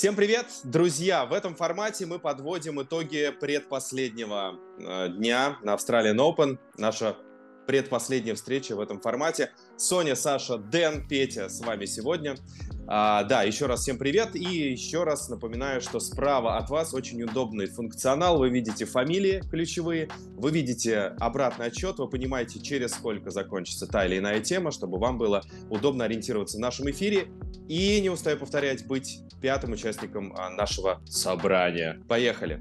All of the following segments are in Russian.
Всем привет, друзья! В этом формате мы подводим итоги предпоследнего э, дня на Australian Open. Наша предпоследняя встреча в этом формате. Соня, Саша, Дэн, Петя с вами сегодня. А, да, еще раз всем привет. И еще раз напоминаю, что справа от вас очень удобный функционал. Вы видите фамилии ключевые, вы видите обратный отчет, вы понимаете, через сколько закончится та или иная тема, чтобы вам было удобно ориентироваться в нашем эфире. И не устаю повторять, быть пятым участником а, нашего собрания. Поехали!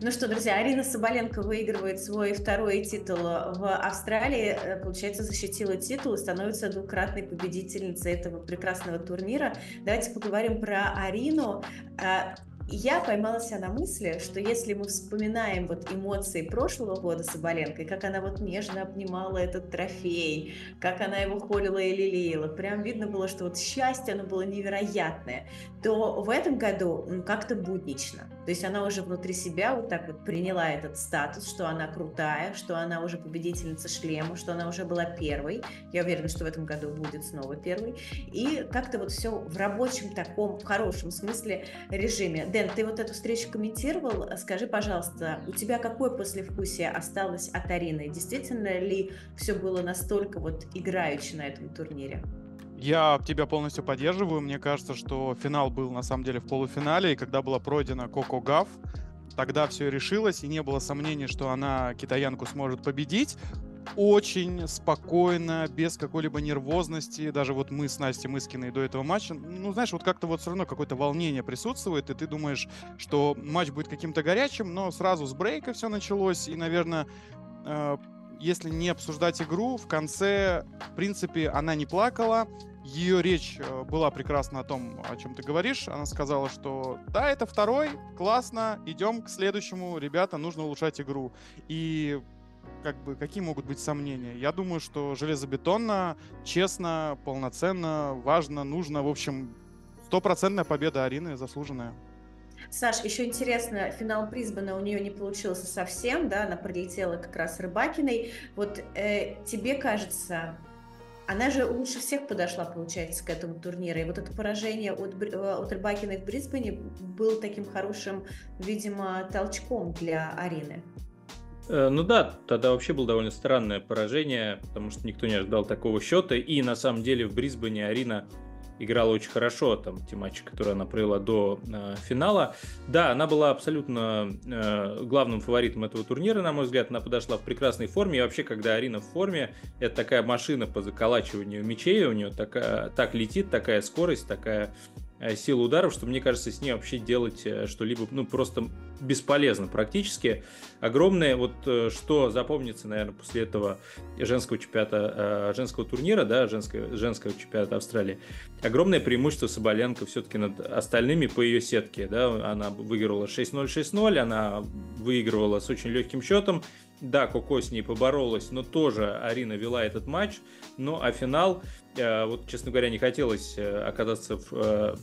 Ну что, друзья, Арина Соболенко выигрывает свой второй титул в Австралии, э, получается, защитила титул и становится двукратной победительницей этого прекрасного турнира. Давайте поговорим про Арину. Э, я поймала себя на мысли, что если мы вспоминаем вот эмоции прошлого года Соболенко, и как она вот нежно обнимала этот трофей, как она его холила и лелеяла, прям видно было, что вот счастье, оно было невероятное, то в этом году ну, как-то буднично. То есть она уже внутри себя вот так вот приняла этот статус, что она крутая, что она уже победительница шлема, что она уже была первой. Я уверена, что в этом году будет снова первой. И как-то вот все в рабочем таком хорошем смысле режиме. Дэн, ты вот эту встречу комментировал. Скажи, пожалуйста, у тебя какое послевкусие осталось от Арины? Действительно ли все было настолько вот играючи на этом турнире? Я тебя полностью поддерживаю. Мне кажется, что финал был на самом деле в полуфинале, и когда была пройдена Коко Гав, тогда все решилось, и не было сомнений, что она китаянку сможет победить. Очень спокойно, без какой-либо нервозности. Даже вот мы с Настей Мыскиной до этого матча, ну, знаешь, вот как-то вот все равно какое-то волнение присутствует, и ты думаешь, что матч будет каким-то горячим, но сразу с брейка все началось, и, наверное, э, если не обсуждать игру, в конце, в принципе, она не плакала, ее речь э, была прекрасна о том, о чем ты говоришь. Она сказала, что да, это второй, классно, идем к следующему, ребята, нужно улучшать игру. И как бы какие могут быть сомнения? Я думаю, что железобетонно, честно, полноценно, важно, нужно. В общем, стопроцентная победа Арины заслуженная. Саш, еще интересно, финал Брисбена у нее не получился совсем, да, она прилетела как раз Рыбакиной. Вот э, тебе кажется, она же лучше всех подошла, получается, к этому турниру. И вот это поражение от, э, от Рыбакиной в Брисбене был таким хорошим, видимо, толчком для Арины. Э, ну да, тогда вообще было довольно странное поражение, потому что никто не ожидал такого счета. И на самом деле в Брисбене Арина играла очень хорошо, там, те матчи, которые она провела до э, финала. Да, она была абсолютно э, главным фаворитом этого турнира, на мой взгляд, она подошла в прекрасной форме, и вообще, когда Арина в форме, это такая машина по заколачиванию мячей, у нее такая, так летит, такая скорость, такая Э, силу ударов, что мне кажется, с ней вообще делать э, что-либо, ну, просто бесполезно практически. Огромное, вот э, что запомнится, наверное, после этого женского чемпионата, женского турнира, да, женского, женского чемпионата Австралии, огромное преимущество Соболенко все-таки над остальными по ее сетке, да, она выиграла 6-0, 6-0, она выигрывала с очень легким счетом, да, Коко с ней поборолась, но тоже Арина вела этот матч. Ну, а финал, вот, честно говоря, не хотелось оказаться в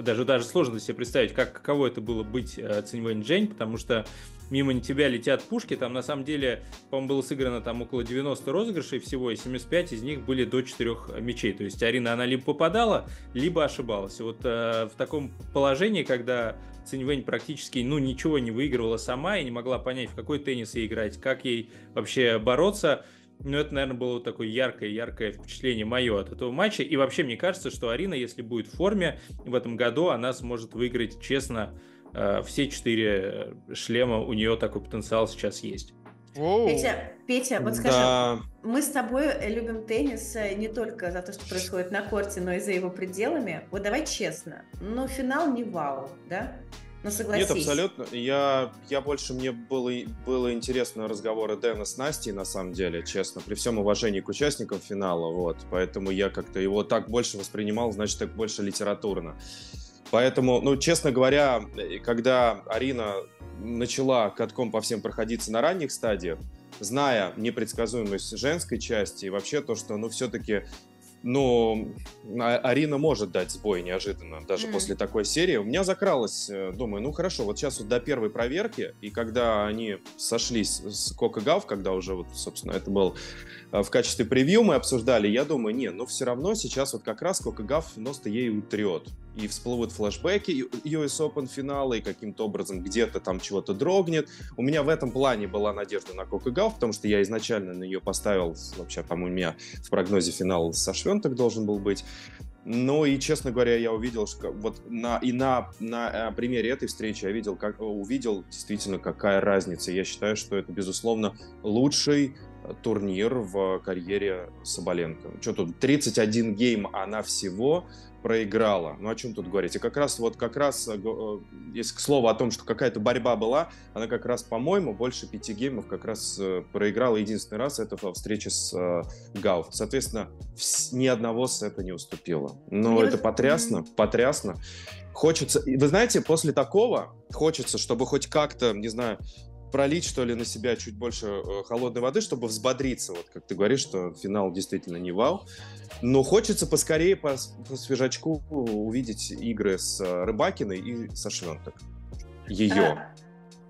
даже, даже сложно себе представить, как, каково это было быть э, Циньвэнь Джень, потому что мимо тебя летят пушки, там на самом деле, по-моему, было сыграно там около 90 розыгрышей всего, и 75 из них были до 4 мячей. То есть Арина, она либо попадала, либо ошибалась. Вот э, в таком положении, когда Циньвэнь практически ну, ничего не выигрывала сама и не могла понять, в какой теннис ей играть, как ей вообще бороться, ну, это, наверное, было такое яркое-яркое впечатление мое от этого матча. И вообще, мне кажется, что Арина, если будет в форме в этом году, она сможет выиграть честно э, все четыре шлема. У нее такой потенциал сейчас есть. Петя, Петя, вот скажи, да. мы с тобой любим теннис э, не только за то, что происходит на корте, но и за его пределами. Вот давай честно, но финал не вау, да? Ну, согласись. Нет, абсолютно. Я, я больше, мне было, было интересно разговоры Дэна с Настей, на самом деле, честно, при всем уважении к участникам финала, вот. Поэтому я как-то его так больше воспринимал, значит, так больше литературно. Поэтому, ну, честно говоря, когда Арина начала катком по всем проходиться на ранних стадиях, зная непредсказуемость женской части и вообще то, что, ну, все-таки но а, Арина может дать сбой неожиданно, даже mm. после такой серии. У меня закралось, э, думаю, ну хорошо, вот сейчас вот до первой проверки, и когда они сошлись с Кока Гав, когда уже вот, собственно, это был э, в качестве превью мы обсуждали, я думаю, не, ну все равно сейчас вот как раз Кока Гав нос-то ей утрет. И всплывут флешбеки US Open финала, и каким-то образом где-то там чего-то дрогнет. У меня в этом плане была надежда на Кока Гауф, потому что я изначально на нее поставил, вообще там у меня в прогнозе финал со Швёнтек должен был быть. Ну и, честно говоря, я увидел, что вот на, и на, на э, примере этой встречи я видел, как, увидел действительно, какая разница. Я считаю, что это, безусловно, лучший э, турнир в карьере Соболенко. Что тут, 31 гейм она всего, проиграла. Ну о чем тут говорить? И как раз вот как раз, э, э, если к слову о том, что какая-то борьба была, она как раз, по-моему, больше пяти геймов как раз э, проиграла единственный раз, это во встрече с Гауф. Соответственно, ни одного сета не уступила. Ну, это потрясно, потрясно. Хочется, вы знаете, после такого хочется, чтобы хоть как-то, не знаю, пролить, что ли, на себя чуть больше э, холодной воды, чтобы взбодриться. Вот как ты говоришь, что финал действительно не вау. Но хочется поскорее по, по свежачку увидеть игры с э, Рыбакиной и со Швенток. Ее. А,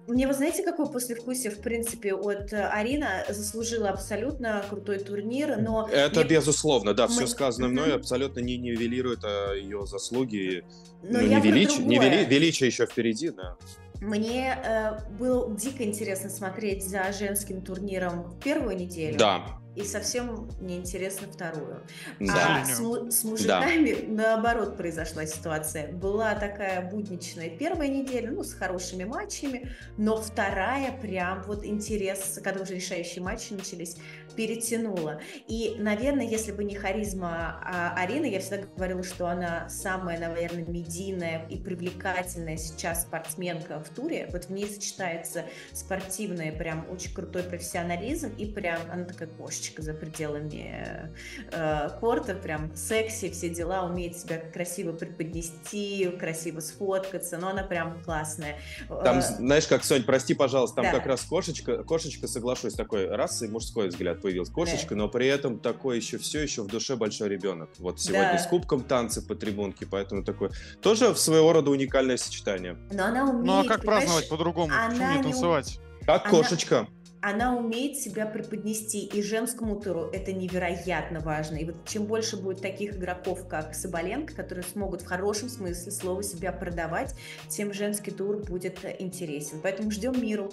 мне вы знаете, какое послевкусие, в принципе, от э, Арина заслужила абсолютно крутой турнир, но... Это мне... безусловно, да, Мы... все сказанное мной абсолютно не нивелирует ее заслуги. Но ну, не, велич... не вели... величие еще впереди, да. Мне э, было дико интересно смотреть за женским турниром в первую неделю. Да и совсем неинтересно вторую. Да. А с, с мужиками да. наоборот произошла ситуация. Была такая будничная первая неделя, ну, с хорошими матчами, но вторая прям вот интерес, когда уже решающие матчи начались, перетянула. И, наверное, если бы не харизма а, Арины, я всегда говорила, что она самая, наверное, медийная и привлекательная сейчас спортсменка в туре. Вот в ней сочетается спортивный, прям очень крутой профессионализм и прям она такая кошечка кошечка за пределами э, корта, прям секси, все дела, умеет себя красиво преподнести, красиво сфоткаться, но она прям классная. Там, э, знаешь, как, Сонь, прости, пожалуйста, там да. как раз кошечка, кошечка, соглашусь, такой раз и мужской взгляд появился, кошечка, да. но при этом такой еще все еще в душе большой ребенок. Вот сегодня да. с кубком танцы по трибунке, поэтому такой тоже в своего рода уникальное сочетание. Но она умеет, Ну а как праздновать по-другому? Почему не танцевать? Как она... кошечка она умеет себя преподнести, и женскому туру это невероятно важно. И вот чем больше будет таких игроков, как Соболенко, которые смогут в хорошем смысле слова себя продавать, тем женский тур будет интересен. Поэтому ждем миру.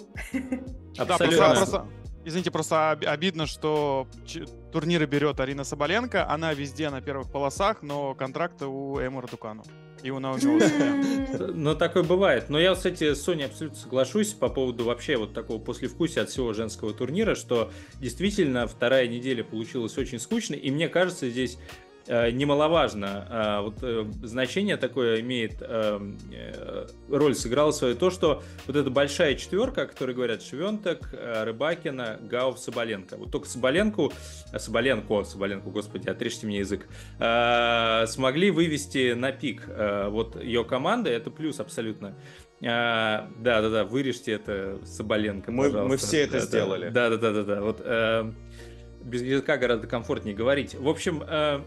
Абсолютно. Извините, просто обидно, что турниры берет Арина Соболенко, она везде на первых полосах, но контракты у Эмора Дукану. И у Наоми Ну, такое бывает. Но я, кстати, с Соней абсолютно соглашусь по поводу вообще вот такого послевкусия от всего женского турнира, что действительно вторая неделя получилась очень скучной, и мне кажется, здесь немаловажно. А, вот э, значение такое имеет, э, роль сыграла свою то, что вот эта большая четверка, о которой говорят Швенток, Рыбакина, Гауф, Соболенко. Вот только Соболенко, Соболенко, Соболенко, господи, отрежьте мне язык, смогли вывести на пик вот ее команда, это плюс абсолютно. А, да, да, да, вырежьте это Соболенко, мы, пожалуйста. Мы все это да, сделали. Да, да, да, да, да. Вот э, без языка гораздо комфортнее говорить. В общем, э,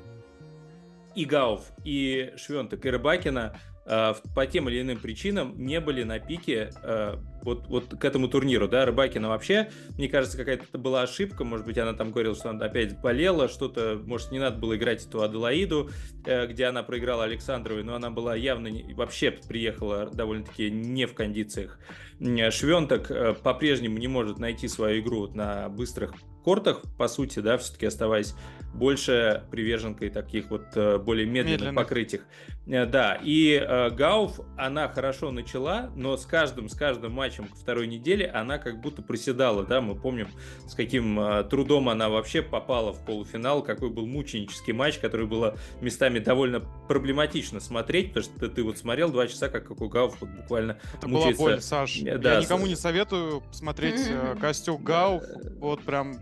и Гауф, и Швентек, и Рыбакина э, по тем или иным причинам не были на пике э, вот, вот к этому турниру, да, Рыбакина вообще, мне кажется, какая-то была ошибка, может быть, она там говорила, что она опять болела, что-то, может, не надо было играть эту Аделаиду, э, где она проиграла Александровой, но она была явно, не, вообще приехала довольно-таки не в кондициях. Швенток по-прежнему не может найти свою игру на быстрых кортах, по сути, да, все-таки оставаясь больше приверженкой таких вот э, более медленных, медленных. покрытиях. Э, да, и э, Гауф, она хорошо начала, но с каждым, с каждым матчем второй недели она как будто проседала, да, мы помним, с каким э, трудом она вообще попала в полуфинал, какой был мученический матч, который было местами довольно проблематично смотреть, потому что ты, ты вот смотрел два часа, как, как у Гауф вот буквально Это мучается. была боль, Саш. Да, Я никому не советую смотреть mm-hmm. костюм Гауф, вот прям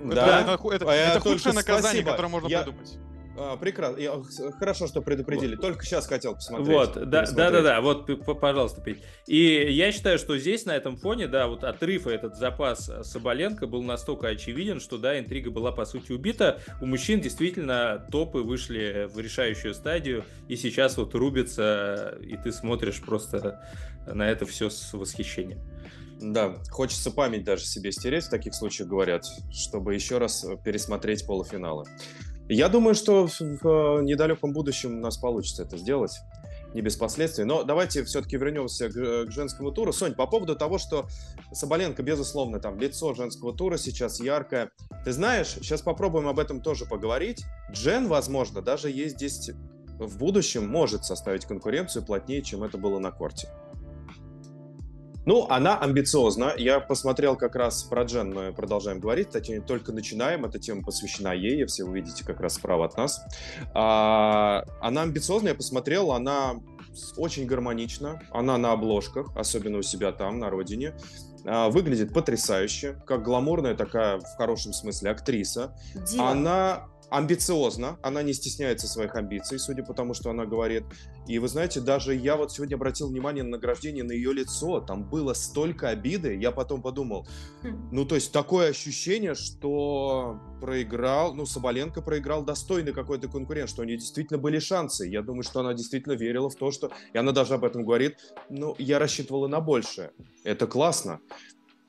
да. Это, это, это, это худшее наказание, спасибо. которое можно я... придумать. А, прекрасно. Я, хорошо, что предупредили. Вот. Только сейчас хотел посмотреть. Вот, да, да, да, да. Вот, пожалуйста, Петь. И я считаю, что здесь, на этом фоне, да, вот отрыв и этот запас Соболенко был настолько очевиден, что, да, интрига была, по сути, убита. У мужчин действительно топы вышли в решающую стадию, и сейчас вот рубится, и ты смотришь просто на это все с восхищением. Да, хочется память даже себе стереть, в таких случаях говорят, чтобы еще раз пересмотреть полуфиналы. Я думаю, что в недалеком будущем у нас получится это сделать. не без последствий. Но давайте все-таки вернемся к, к женскому туру. Сонь, по поводу того, что Соболенко, безусловно, там лицо женского тура сейчас яркое. Ты знаешь, сейчас попробуем об этом тоже поговорить. Джен, возможно, даже есть здесь в будущем может составить конкуренцию плотнее, чем это было на корте. Ну, она амбициозна. Я посмотрел как раз про Джен, мы продолжаем говорить, точнее, только начинаем. Эта тема посвящена ей, все вы видите как раз справа от нас. А, она амбициозна, я посмотрел, она очень гармонична. Она на обложках, особенно у себя там, на родине. А, выглядит потрясающе, как гламурная такая, в хорошем смысле, актриса. Дива. Она амбициозна, она не стесняется своих амбиций, судя по тому, что она говорит. И вы знаете, даже я вот сегодня обратил внимание на награждение на ее лицо, там было столько обиды, я потом подумал, хм. ну то есть такое ощущение, что проиграл, ну Соболенко проиграл достойный какой-то конкурент, что у нее действительно были шансы. Я думаю, что она действительно верила в то, что, и она даже об этом говорит, ну я рассчитывала на большее. Это классно.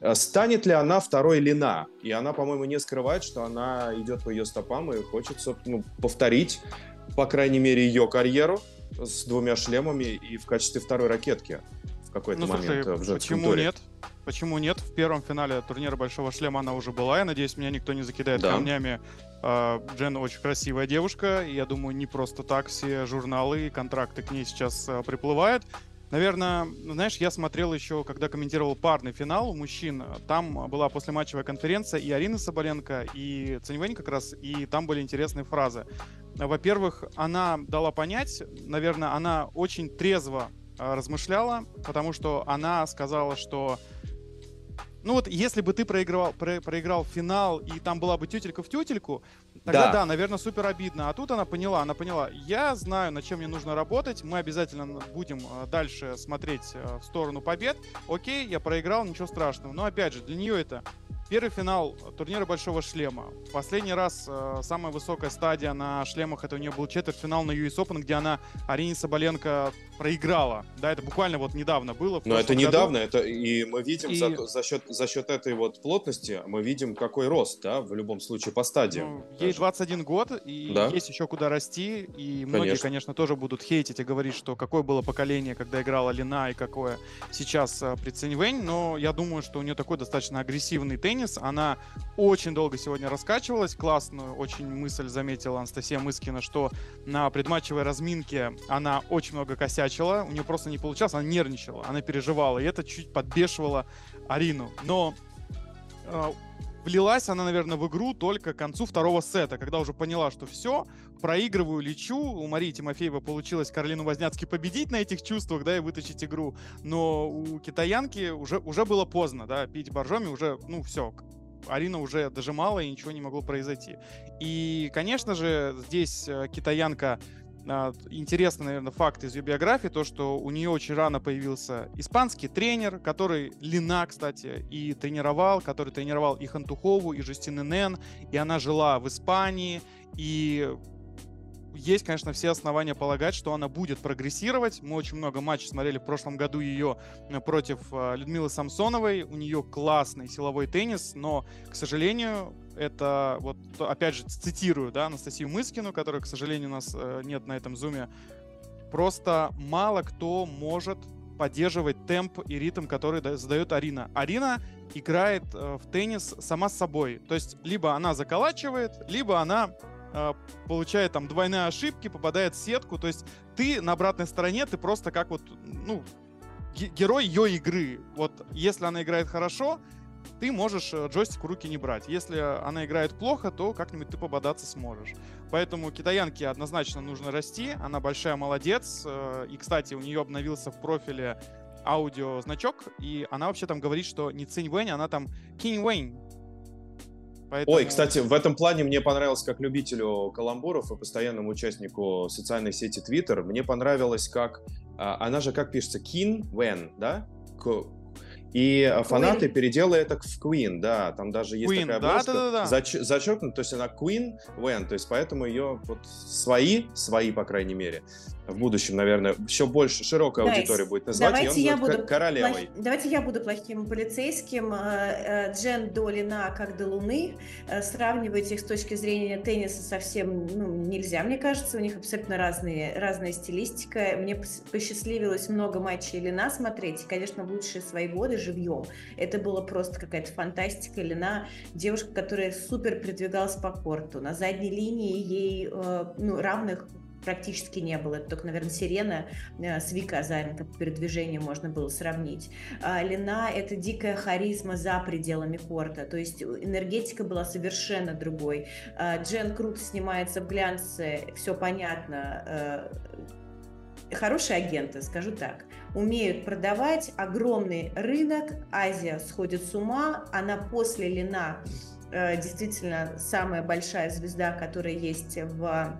Э, станет ли она второй Лина? И она, по-моему, не скрывает, что она идет по ее стопам и хочет, ну, повторить, по крайней мере, ее карьеру с двумя шлемами и в качестве второй ракетки в какой-то ну, момент слушай, в женском почему туре. нет? Почему нет? В первом финале турнира Большого Шлема она уже была. Я надеюсь, меня никто не закидает да. камнями. А, Джен очень красивая девушка. Я думаю, не просто так все журналы и контракты к ней сейчас а, приплывают. Наверное, знаешь, я смотрел еще, когда комментировал парный финал у мужчин. Там была послематчевая конференция и Арина Соболенко, и Циньвэнь как раз, и там были интересные фразы. Во-первых, она дала понять, наверное, она очень трезво а, размышляла, потому что она сказала, что ну вот, если бы ты проиграл, про, проиграл финал, и там была бы тютелька в тютельку, тогда да. да, наверное, супер обидно. А тут она поняла, она поняла, я знаю, над чем мне нужно работать, мы обязательно будем э, дальше смотреть э, в сторону побед. Окей, я проиграл, ничего страшного. Но опять же, для нее это Первый финал турнира Большого Шлема. Последний раз э, самая высокая стадия на шлемах это у нее был четвертьфинал на US Open, где она Арине Соболенко проиграла. Да, это буквально вот недавно было. Но это недавно, это и мы видим и... За, за счет за счет этой вот плотности мы видим какой рост, да, в любом случае по стадиям. Ну, ей 21 год и да? есть еще куда расти, и многие, конечно. конечно, тоже будут хейтить и говорить, что какое было поколение, когда играла Лина и какое сейчас э, при Циньвэнь, но я думаю, что у нее такой достаточно агрессивный теннис теннис. Она очень долго сегодня раскачивалась. Классную очень мысль заметила Анастасия Мыскина, что на предматчевой разминке она очень много косячила. У нее просто не получалось, она нервничала, она переживала. И это чуть подбешивало Арину. Но э, влилась она, наверное, в игру только к концу второго сета, когда уже поняла, что все, проигрываю, лечу. У Марии Тимофеева получилось Каролину Возняцки победить на этих чувствах, да, и вытащить игру. Но у китаянки уже, уже было поздно, да, пить боржоми уже, ну, все, Арина уже дожимала, и ничего не могло произойти. И, конечно же, здесь э, китаянка интересный, наверное, факт из ее биографии, то, что у нее очень рано появился испанский тренер, который Лина, кстати, и тренировал, который тренировал и Хантухову, и Жустины Нен, и она жила в Испании, и есть, конечно, все основания полагать, что она будет прогрессировать. Мы очень много матчей смотрели в прошлом году ее э, против э, Людмилы Самсоновой. У нее классный силовой теннис, но, к сожалению, это, вот, опять же, цитирую, да, Анастасию Мыскину, которая, к сожалению, у нас э, нет на этом зуме, просто мало кто может поддерживать темп и ритм, который задает Арина. Арина играет в теннис сама с собой. То есть либо она заколачивает, либо она получает там двойные ошибки, попадает в сетку. То есть ты на обратной стороне, ты просто как вот, ну, герой ее игры. Вот если она играет хорошо, ты можешь э, джойстик в руки не брать. Если она играет плохо, то как-нибудь ты пободаться сможешь. Поэтому китаянке однозначно нужно расти. Она большая молодец. Э, и, кстати, у нее обновился в профиле аудио значок, и она вообще там говорит, что не Цинь Вэнь, она там Кинь Вэнь Поэтому... Ой, кстати, в этом плане мне понравилось, как любителю каламбуров и постоянному участнику социальной сети Twitter, мне понравилось, как... А, она же как пишется? Кин Вен, да? И Queen. фанаты переделали это в Queen, да, там даже есть Queen, такая обложка да, да, да, да. Зач, зачеркнута, то есть она Queen When, то есть поэтому ее вот свои, свои, по крайней мере, в будущем, наверное, еще больше, широкая Дайс, аудитория будет называть давайте ее я буду королевой. Плох... Давайте я буду плохим полицейским. Э, э, Джен до Лина как до Луны. Э, сравнивать их с точки зрения тенниса совсем ну, нельзя, мне кажется. У них абсолютно разные, разная стилистика. Мне посчастливилось много матчей Лина смотреть. И, конечно, в лучшие свои годы живьем. Это было просто какая-то фантастика. Лина девушка, которая супер продвигалась по корту. На задней линии ей ну, равных практически не было. Это только, наверное, Сирена э, с Викой Азаренко по передвижению можно было сравнить. А Лина — это дикая харизма за пределами корта, то есть энергетика была совершенно другой. А Джен круто снимается в глянце, все понятно. Э, хорошие агенты, скажу так умеют продавать огромный рынок, Азия сходит с ума, она после Лина э, действительно самая большая звезда, которая есть в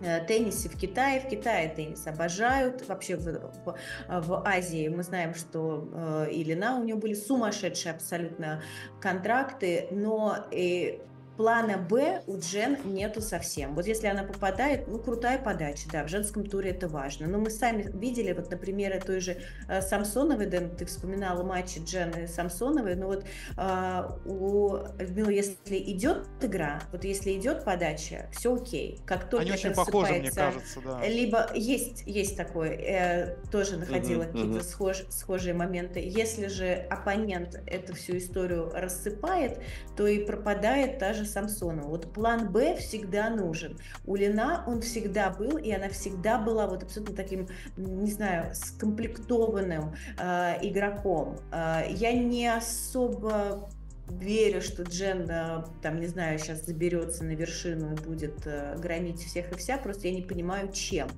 теннисе в Китае. В Китае теннис обожают. Вообще в, в, в Азии мы знаем, что э, и Лина у нее были сумасшедшие абсолютно контракты, но и плана Б у Джен нету совсем. Вот если она попадает, ну, крутая подача, да, в женском туре это важно. Но мы сами видели, вот, например, той же э, Самсоновой, Дэн, ты вспоминала матчи Джен и Самсоновой, ну вот э, у Людмилы, если идет игра, вот если идет подача, все окей. Как только Они очень похожи, мне кажется, да. Либо есть, есть такое, э, тоже находила uh-huh, какие-то uh-huh. Схож, схожие моменты. Если же оппонент эту всю историю рассыпает, то и пропадает та же Самсонова. Вот план Б всегда нужен. У Лина он всегда был, и она всегда была вот абсолютно таким, не знаю, скомплектованным э, игроком. Э, я не особо верю, что Джен, там, не знаю, сейчас заберется на вершину и будет э, громить всех и вся, просто я не понимаю, чем.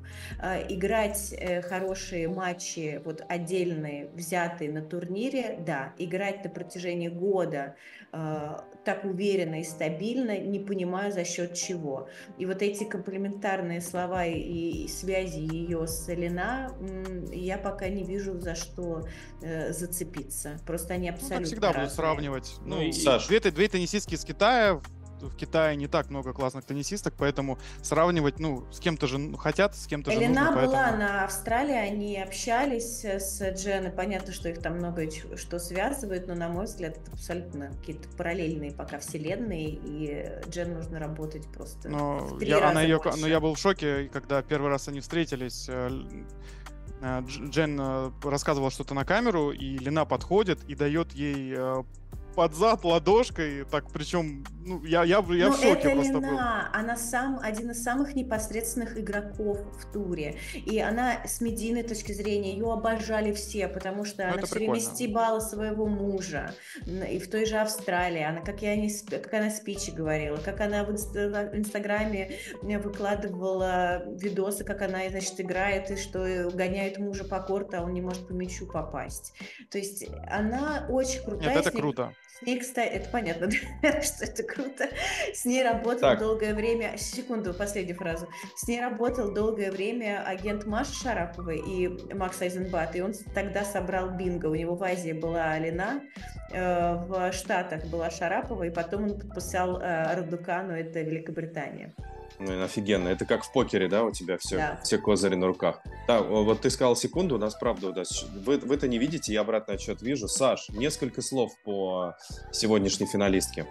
Э, играть э, хорошие матчи, вот отдельные, взятые на турнире, да. Играть на протяжении года так уверенно и стабильно, не понимаю за счет чего. И вот эти комплементарные слова и связи ее с Лена, я пока не вижу за что зацепиться. Просто они абсолютно ну, всегда разные. будут сравнивать. Ну, и, Саш. Две, две теннисистки из Китая в Китае не так много классных теннисисток, поэтому сравнивать, ну, с кем-то же хотят, с кем-то же нужно, была поэтому... на Австралии, они общались с Дженой, понятно, что их там много что связывает, но, на мой взгляд, это абсолютно какие-то параллельные пока вселенные, и Джен нужно работать просто но в три я, раза она ее, больше. Но я был в шоке, когда первый раз они встретились, э, э, Джен э, рассказывала что-то на камеру, и Лина подходит и дает ей под зад ладошкой, так причем, ну, я, я, я Но в шоке это просто Лена, был. она сам один из самых непосредственных игроков в туре. И она с медийной точки зрения, ее обожали все, потому что ну, она все время стебала своего мужа. И в той же Австралии, она, как, я не, как она спичи говорила, как она в, Инстаграме выкладывала видосы, как она, значит, играет, и что гоняет мужа по корту, а он не может по мячу попасть. То есть она очень крутая. Нет, это круто. С ней, кстати, это понятно, что это круто. С ней работал так. долгое время, секунду, последнюю фразу. С ней работал долгое время агент Маши Шараповой и Макс Айзенбат, и он тогда собрал бинго. У него в Азии была Алина, э, в Штатах была Шарапова, и потом он подписал э, Радукану, это Великобритания. Ну, офигенно. Это как в покере, да, у тебя все, да. все козыри на руках. Да, вот ты сказал секунду, у нас правда, у нас, вы, вы это не видите, я обратный отчет вижу. Саш, несколько слов по сегодняшней финалистке.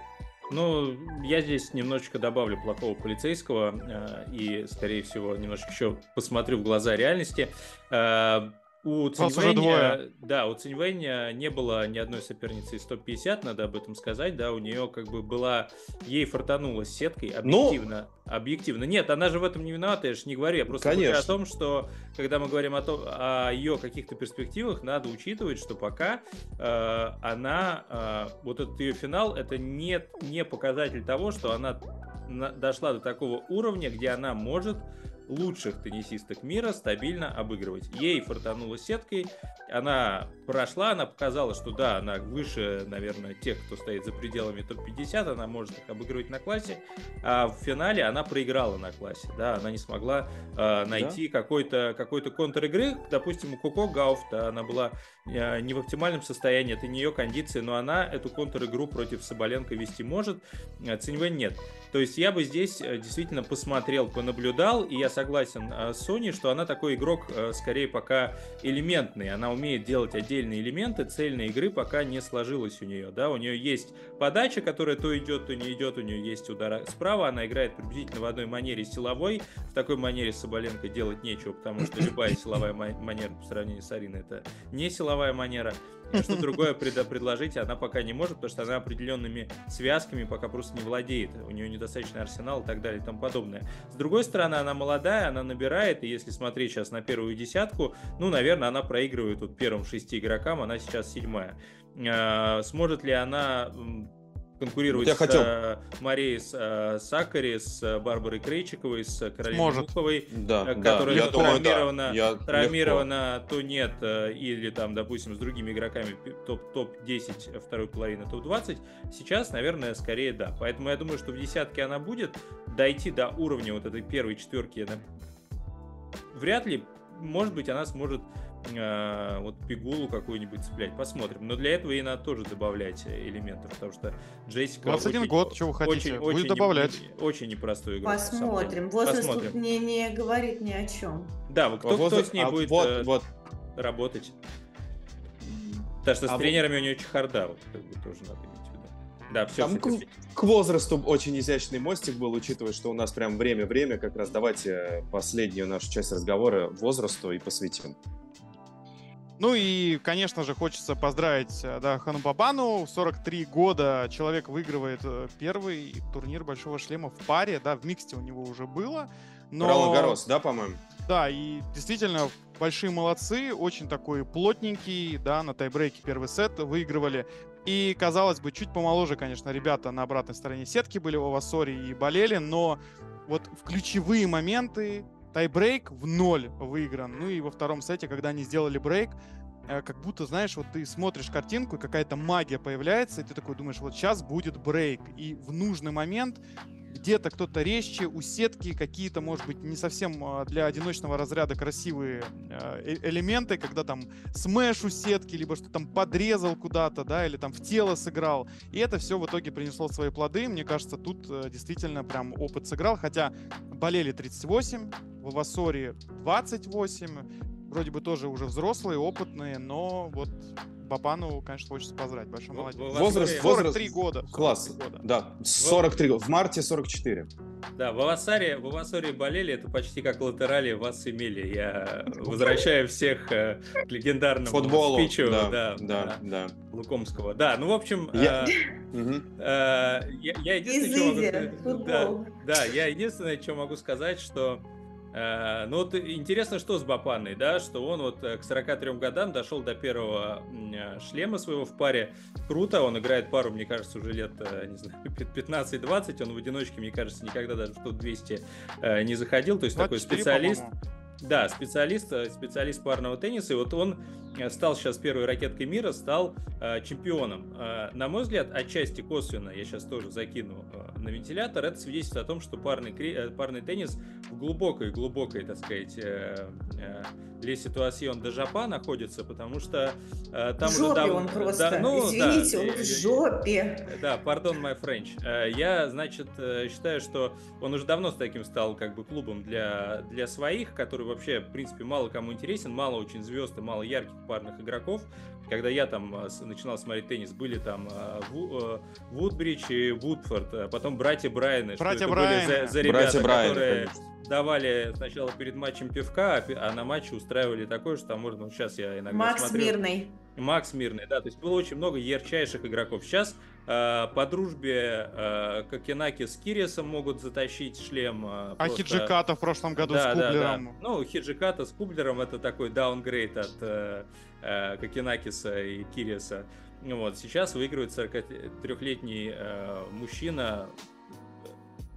Ну, я здесь немножечко добавлю плохого полицейского э, и, скорее всего, немножко еще посмотрю в глаза реальности. Э, у Циньвэня, да, у Циньвэня не было ни одной соперницы из топ-50, надо об этом сказать, да, у нее как бы была, ей фартанула сеткой, объективно, ну, объективно. Нет, она же в этом не виновата, я же не говорю, я просто Конечно. говорю о том, что когда мы говорим о, том, о ее каких-то перспективах, надо учитывать, что пока э, она, э, вот этот ее финал, это не, не показатель того, что она на, дошла до такого уровня, где она может лучших теннисисток мира стабильно обыгрывать. Ей фартануло сеткой, она прошла, она показала, что да, она выше, наверное, тех, кто стоит за пределами топ-50, она может их обыгрывать на классе, а в финале она проиграла на классе, да, она не смогла э, найти да? какой-то какой контр игры, допустим, у Коко Гауф, да, она была э, не в оптимальном состоянии, это не ее кондиция, но она эту контр игру против Соболенко вести может, а Циньвэнь нет. То есть я бы здесь э, действительно посмотрел, понаблюдал, и я согласен согласен с Соней, что она такой игрок, скорее пока элементный. Она умеет делать отдельные элементы, цельной игры пока не сложилось у нее. Да? У нее есть подача, которая то идет, то не идет, у нее есть удар справа, она играет приблизительно в одной манере силовой. В такой манере Соболенко делать нечего, потому что любая силовая манера по сравнению с Ариной это не силовая манера. Что другое пред, предложить она пока не может, потому что она определенными связками пока просто не владеет. У нее недостаточный арсенал и так далее и тому подобное. С другой стороны, она молодая, она набирает, и если смотреть сейчас на первую десятку, ну, наверное, она проигрывает вот первым шести игрокам, она сейчас седьмая. А, сможет ли она конкурировать Я с хотел. э, Марией с, э, Сакари, с Барбарой Крейчиковой, с Каролиной Сможет. Муховой, Да, э, да, которая я то думаю, да. травмирована, Я легко. травмирована, то нет, или там, допустим, с другими игроками пи- топ- топ-10 второй половины, топ-20, сейчас, наверное, скорее да. Поэтому я думаю, что в десятке она будет. Дойти до уровня вот этой первой четверки вряд ли, может быть, она сможет э, вот пигулу какую-нибудь цеплять. Посмотрим. Но для этого ей надо тоже добавлять элементов, потому что Джессика... 21 очень- год, чего вы хотите? Очень, очень, добавлять. не- очень самом деле. Посмотрим. Возраст Посмотрим. тут не, не говорит ни о чем. Да, вот кто, Возраст- кто с ней а будет вот, э, вот, работать? Потому что с А вот- тренерами у нее очень харда, вот как бы тоже надо иметь в виду. Да, все, Там к, к возрасту очень изящный мостик был, учитывая, что у нас прям время-время, как раз давайте последнюю нашу часть разговора возрасту и посвятим. Ну и, конечно же, хочется поздравить э, да, Хану Бабану. В 43 года человек выигрывает э, первый турнир Большого Шлема в паре. Да, в миксте у него уже было. Но... Ролан да, по-моему? Да, и действительно большие молодцы, очень такой плотненький, да, на тайбрейке первый сет выигрывали. И, казалось бы, чуть помоложе, конечно, ребята на обратной стороне сетки были в Авасоре и болели, но вот в ключевые моменты тайбрейк в ноль выигран. Ну и во втором сете, когда они сделали брейк, э, как будто, знаешь, вот ты смотришь картинку, и какая-то магия появляется, и ты такой думаешь, вот сейчас будет брейк. И в нужный момент где-то кто-то резче, у сетки какие-то, может быть, не совсем а, для одиночного разряда красивые а, э- элементы, когда там смеш у сетки, либо что там подрезал куда-то, да, или там в тело сыграл. И это все в итоге принесло свои плоды. Мне кажется, тут э, действительно прям опыт сыграл, хотя болели 38, в Авасоре 28, вроде бы тоже уже взрослые, опытные, но вот Бабану, конечно, хочется поздравить. Большой молодец. Возраст- Авасоре- 43 года. Класс. 43 года. Да, 43 года. В марте 44. Да, в Авасаре, в Авасоре болели, это почти как латерали вас имели. Я возвращаю всех э, к легендарному Футболу. спичу да, да, да, да. Лукомского. Да, ну, в общем, Я- э, э, я, я единственное, что могу Изыди, сказать- футбол. да, да, я единственное, что могу сказать, что ну вот интересно, что с Бапаной, да, что он вот э, к 43 годам дошел до первого э, шлема своего в паре. Круто, он играет пару, мне кажется, уже лет, э, не знаю, 15-20, он в одиночке, мне кажется, никогда даже в топ-200 э, не заходил, то есть такой 24, специалист. по-моему. Да, специалист, э, специалист парного тенниса, и вот он э, стал сейчас первой ракеткой мира, стал э, чемпионом. Э, на мой взгляд, отчасти косвенно, я сейчас тоже закину э, на вентилятор, это свидетельствует о том, что парный, кри- э, парный теннис в глубокой-глубокой, так сказать, э, э, ле ситуацион де Жапа находится, потому что э, там в уже жопе дав- он просто. да, ну, да, Извините, он э, в э, жопе. да, pardon my French. Э, Я, значит, э, считаю, что он уже давно с таким стал как бы клубом для, для своих, который вообще, в принципе, мало кому интересен, мало очень звезд и мало ярких парных игроков. Когда я там э, начинал смотреть теннис, были там э, э, Вудбридж и Вудфорд, а потом братья Брайаны. Что Братья это были Брайаны. за, за ребята, Братья Брайаны, которые конечно. давали сначала перед матчем пивка, а а на матче устраивали такое, что там можно, вот сейчас я иногда Макс смотрю, Мирный. Макс Мирный, да, то есть было очень много ярчайших игроков. Сейчас по дружбе э, Кокенаки с Кириасом могут затащить шлем. э, А просто- Хиджиката в прошлом году да, с да, Кублером. да. Ну, Хиджиката с Кублером это такой даунгрейд от э, э, Кокенакиса и Кириаса. Ну Вот, сейчас выигрывает 43-летний э, мужчина.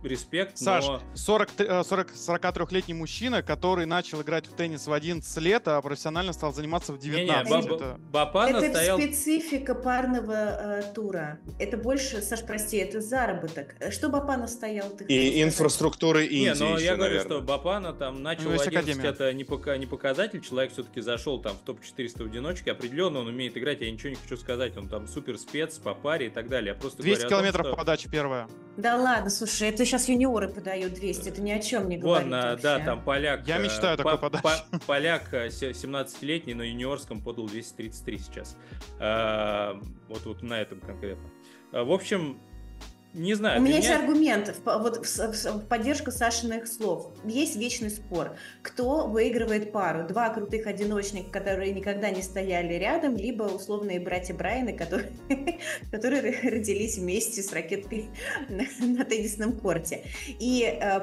Респект, Саш, но... 40, э, 40, 43-летний мужчина, который начал играть в теннис в 11 лет, а профессионально стал заниматься в Не-не, 19. Ба- Это- Бапана это стоял... специфика парного э, тура. Это больше, Саш, прости, это заработок. Что Бапана стоял? ты И инфраструктуры Индии Не, но еще, я говорю, наверное. что Бапана там начал Ну, есть 11, Академия. это не, пока, не показатель, человек все-таки зашел там в топ-400 в одиночке, определенно он умеет играть, я ничего не хочу сказать, он там супер спец по паре и так далее. Я просто 200 говорю о том, километров что- подачи первая. Да ладно, слушай, это сейчас сейчас юниоры подают 200, это ни о чем не говорит Вон, а, да, там поляк. Я мечтаю такой подать. Поляк 17-летний на юниорском подал 233 сейчас. А, вот, вот на этом конкретно. В общем, не знаю. У меня есть аргумент вот в, в, в поддержку Сашиных слов. Есть вечный спор. Кто выигрывает пару? Два крутых одиночника, которые никогда не стояли рядом, либо условные братья Брайаны, которые, которые родились вместе с ракеткой на, на теннисном корте. И э,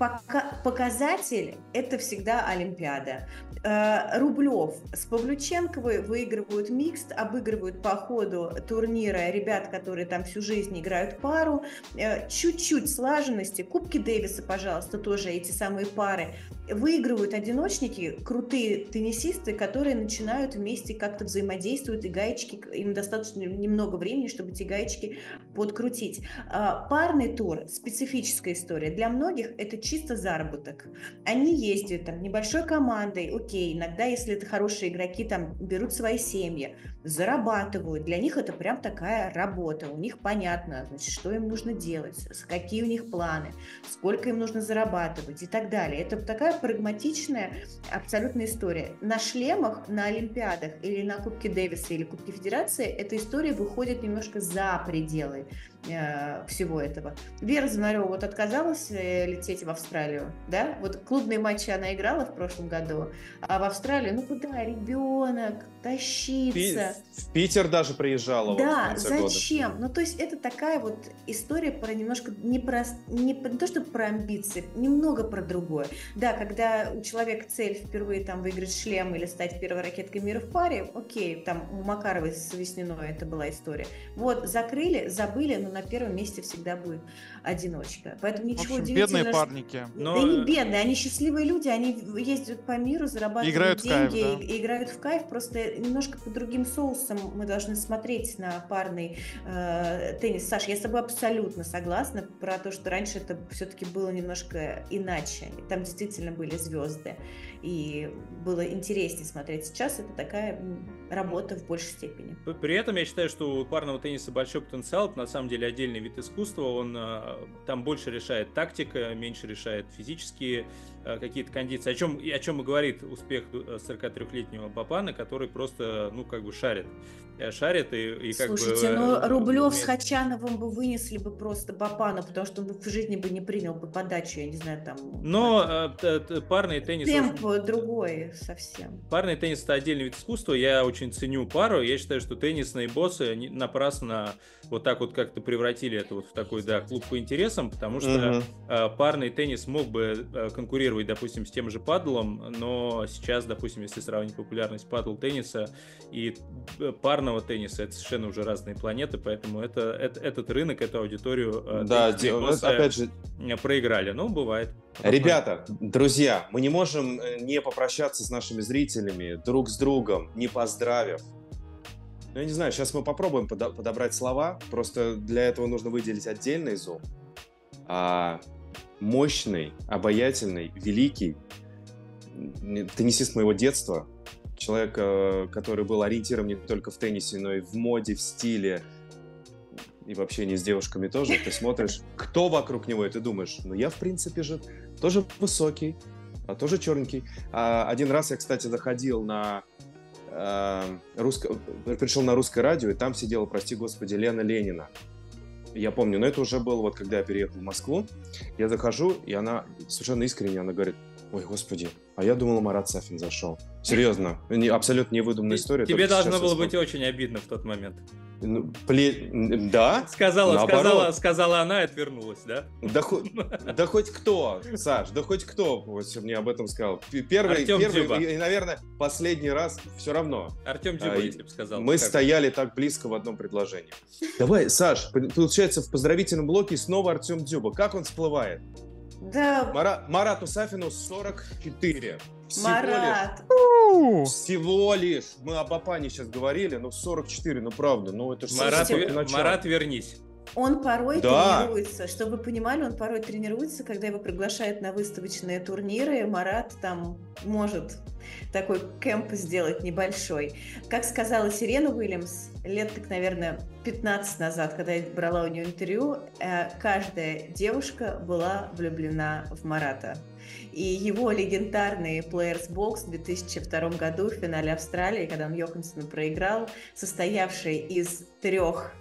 пока, показатель – это всегда Олимпиада. Э, Рублев с Павлюченковой выигрывают микст, обыгрывают по ходу турнира ребят, которые там всю жизнь играют пару. Э, чуть-чуть слаженности. Кубки Дэвиса, пожалуйста, тоже эти самые пары выигрывают одиночники, крутые теннисисты, которые начинают вместе как-то взаимодействовать, и гаечки, им достаточно немного времени, чтобы эти гаечки подкрутить. А, парный тур – специфическая история. Для многих это чисто заработок. Они ездят там небольшой командой, окей, иногда, если это хорошие игроки, там берут свои семьи, зарабатывают. Для них это прям такая работа. У них понятно, значит, что им нужно делать, какие у них планы, сколько им нужно зарабатывать и так далее. Это такая прагматичная абсолютная история. На шлемах, на Олимпиадах или на Кубке Дэвиса или Кубке Федерации эта история выходит немножко за пределы всего этого. Вера Звонарева вот отказалась э, лететь в Австралию, да? Вот клубные матчи она играла в прошлом году, а в Австралию, ну куда, ребенок, тащиться. В Питер даже приезжала. Да, вот зачем? Года. Ну, то есть это такая вот история про немножко не про, не, не то, что про амбиции, немного про другое. Да, когда у человека цель впервые там выиграть шлем или стать первой ракеткой мира в паре, окей, там у Макаровой с Весниной это была история. Вот, закрыли, забыли, но на первом месте всегда будет одиночка. Поэтому ничего общем, удивительного. Бедные парники. Но... Да не бедные, они счастливые люди, они ездят по миру, зарабатывают играют деньги кайф, да. и, и играют в кайф. Просто немножко по другим соусам мы должны смотреть на парный э, теннис. Саш, я с тобой абсолютно согласна про то, что раньше это все-таки было немножко иначе. Там действительно были звезды и было интереснее смотреть. Сейчас это такая работа в большей степени. При этом я считаю, что у парного тенниса большой потенциал. Это на самом деле отдельный вид искусства. Он а, там больше решает тактика, меньше решает физические а, какие-то кондиции. О чем, о чем и говорит успех 43-летнего э, Папана, который просто, ну, как бы шарит. Э, шарит и, и как Слушайте, бы... ну э, Рублев с Хачановым бы вынесли бы просто Бапана, потому что он бы в жизни бы не принял бы подачу, я не знаю, там... Но э, парный теннис... Темп другой совсем. Парный теннис – это отдельный вид искусства, я очень ценю пару, я считаю, что теннисные боссы напрасно вот так вот как-то превратили это вот в такой, да, клуб по интересам, потому что э, парный теннис мог бы э, конкурировать, допустим, с тем же падлом, но сейчас, допустим, если сравнить популярность падл тенниса и парного парного тенниса это совершенно уже разные планеты, поэтому это, это этот рынок, эту аудиторию э, да, де, опять же проиграли. Ну, бывает. Ребята, друзья, мы не можем э, не попрощаться с нашими зрителями друг с другом, не поздравив. Ну, я не знаю, сейчас мы попробуем подобрать слова. Просто для этого нужно выделить отдельный зум. А, мощный, обаятельный, великий теннисист моего детства, человек, э, который был ориентиром не только в теннисе, но и в моде, в стиле, и в общении с девушками тоже. Ты смотришь, кто вокруг него, и ты думаешь, ну я, в принципе же, тоже высокий, тоже черненький. А один раз я, кстати, заходил на э, русско... пришел на русское радио, и там сидела, прости господи, Лена Ленина. Я помню, но это уже было вот когда я переехал в Москву. Я захожу, и она совершенно искренне, она говорит, ой, господи, а я думал, Марат Сафин зашел. Серьезно, не, абсолютно невыдумная история. Тебе должно было быть очень обидно в тот момент. Ну, пле... Да. Сказала, сказала, сказала она и отвернулась, да? Да, да хоть кто, Саш, да хоть кто мне об этом сказал. Первый, Артем первый Дзюба. и, наверное, последний раз все равно. Артем Дзюба, а, если бы сказал. Мы как? стояли так близко в одном предложении. Давай, Саш, получается, в поздравительном блоке снова Артем Дзюба. Как он всплывает? Да. Мара, Марату Сафину 44. Всего Марат. Лишь, всего лишь. Мы об Апане сейчас говорили, но 44, ну правда. Ну это Марат, вер, Марат, вернись. Он порой Да. тренируется, чтобы вы понимали, он порой тренируется, когда его приглашают на выставочные турниры. Марат там может такой кемп сделать небольшой. Как сказала Сирена Уильямс, лет, так, наверное, 15 назад, когда я брала у нее интервью, э, каждая девушка была влюблена в Марата. И его легендарный Players Box в 2002 году в финале Австралии, когда он Йоханссон проиграл, состоявший из трех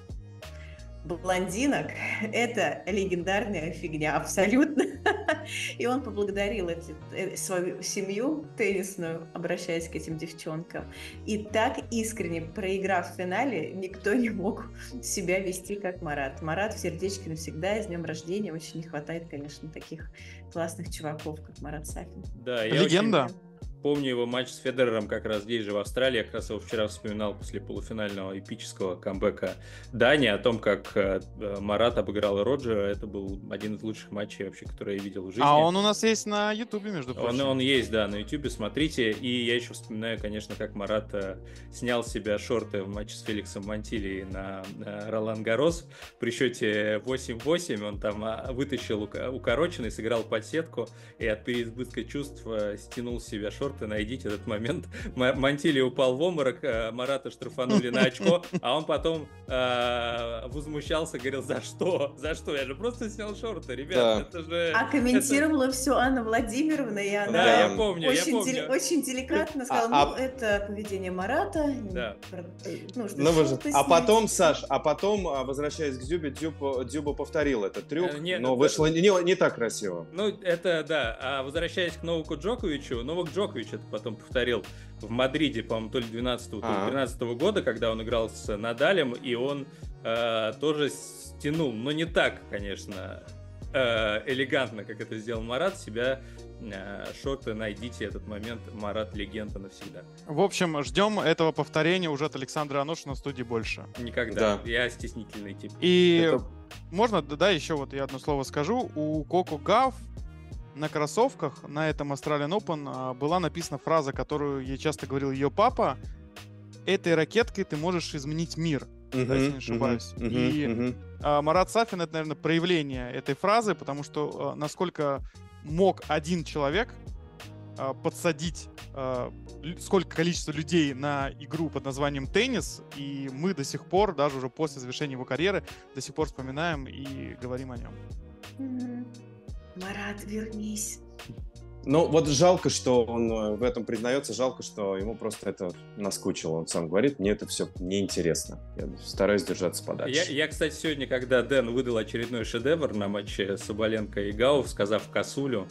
блондинок – это легендарная фигня, абсолютно. И он поблагодарил эти, э, свою семью теннисную, обращаясь к этим девчонкам. И так искренне, проиграв в финале, никто не мог себя вести как Марат. Марат в сердечке навсегда, с днем рождения. Очень не хватает, конечно, таких классных чуваков, как Марат Сафин. Да, я Легенда. очень помню его матч с Федерером как раз здесь же, в Австралии. Я как раз его вчера вспоминал после полуфинального эпического камбэка Дани о том, как э, Марат обыграл Роджера. Это был один из лучших матчей вообще, которые я видел в жизни. А он у нас есть на Ютубе, между Он, прочим. он есть, да, на Ютубе, смотрите. И я еще вспоминаю, конечно, как Марат э, снял с себя шорты в матче с Феликсом Монтили на э, Ролан Гарос. При счете 8-8 он там а, вытащил укороченный, сыграл под сетку и от переизбытка чувств э, стянул с себя шорты. Найдите этот момент. М- Монтили упал в обморок, э, Марата штрафанули на очко, а он потом э, возмущался, говорил, за что? За что? Я же просто снял шорты, ребят. Да. Это же... А комментировала все Анна Владимировна, и она Да, я помню, я очень, помню. дели- очень деликатно сказала, а- ну, это поведение Марата. Да. Ну, что Ну, вы А потом, Саш, а потом, а, возвращаясь к Дзюбе, Дзюба, Дзюба повторил этот трюк, Э, не, но да- вышло не, не так красиво. Ну, это да. А возвращаясь к Новаку Джоковичу, Новак Джокович это потом повторил в Мадриде, по-моему, то ли 12 то ли А. 13 года, когда он играл с Надалем, и он э, тоже стянул, но не так, конечно, э, элегантно, как это сделал Марат, себя э, шорты найдите этот момент, Марат легенда навсегда. В общем, ждем этого повторения уже от Александра Аношина в студии больше. Никогда. Да. Я стеснительный тип. И Это- можно, да, да, еще вот я одно слово скажу. У Коко Гав на кроссовках на этом Australian Open а, была написана фраза, которую ей часто говорил ее папа. Этой ракеткой ты можешь изменить мир. Мгм, если не ошибаюсь. мгм, И- мгм. А, Марат Сафин это, наверное, проявление этой фразы, потому что а, насколько мог один человек а, подсадить сколько количество людей на игру под названием теннис, и мы до сих пор, даже уже после завершения его карьеры, до сих пор вспоминаем и говорим о нем. Мгм. Марат, вернись. Ну, вот жалко, что он э, в этом признается, жалко, что ему просто это наскучило. Он сам говорит, мне это все неинтересно. Я стараюсь держаться подальше. Я, я, кстати, сегодня, когда Дэн выдал очередной шедевр на матче Соболенко и Гауф, сказав косулю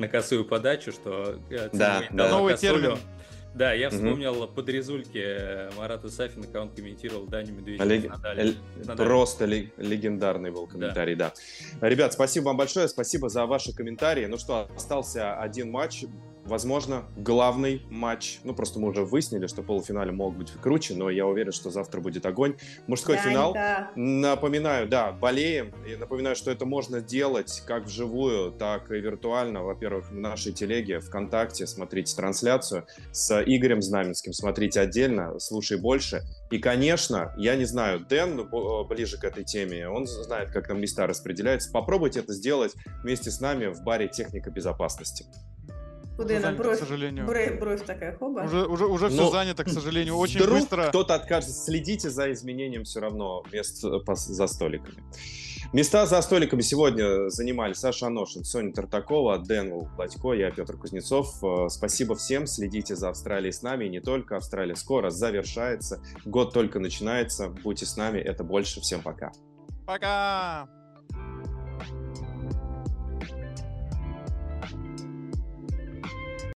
на косую подачу, что э, Да, да. Новый косулю. термин. Да, я вспомнил под резульки Марата Сафина, когда он комментировал Даню Медведева Лег- Надалем. Просто ле- легендарный был комментарий, да. Ребят, спасибо вам большое, спасибо за ваши комментарии. Ну что, остался один матч, возможно, главный матч. Ну, просто мы уже выяснили, что полуфинале могут быть круче, но я уверен, что завтра будет огонь. Мужской Да, финал. да. Напоминаю, да, болеем. И напоминаю, что это можно делать как вживую, так и виртуально. Во-первых, в нашей телеге, ВКонтакте. Смотрите трансляцию с Игорем Знаменским. Смотрите отдельно, слушай больше. И, конечно, я не знаю, Дэн ну, ближе к этой теме, он знает, как там места распределяются. Попробуйте это сделать вместе с нами в баре «Техника безопасности». Куда Занято, на бровь, к сожалению. бровь, бровь такая, хоба. Уже, уже, уже все занято, к сожалению, очень Вдруг быстро. кто-то откажется, следите за изменением все равно мест э, по- за столиками. Места за столиками сегодня занимали Саша Аношин, Соня Тартакова, Дэн Владько, я Петр Кузнецов. Э, Спасибо всем, следите за Австралией с нами, и не только Австралия скоро завершается, год только начинается, будьте с нами, это больше, всем пока. Пока!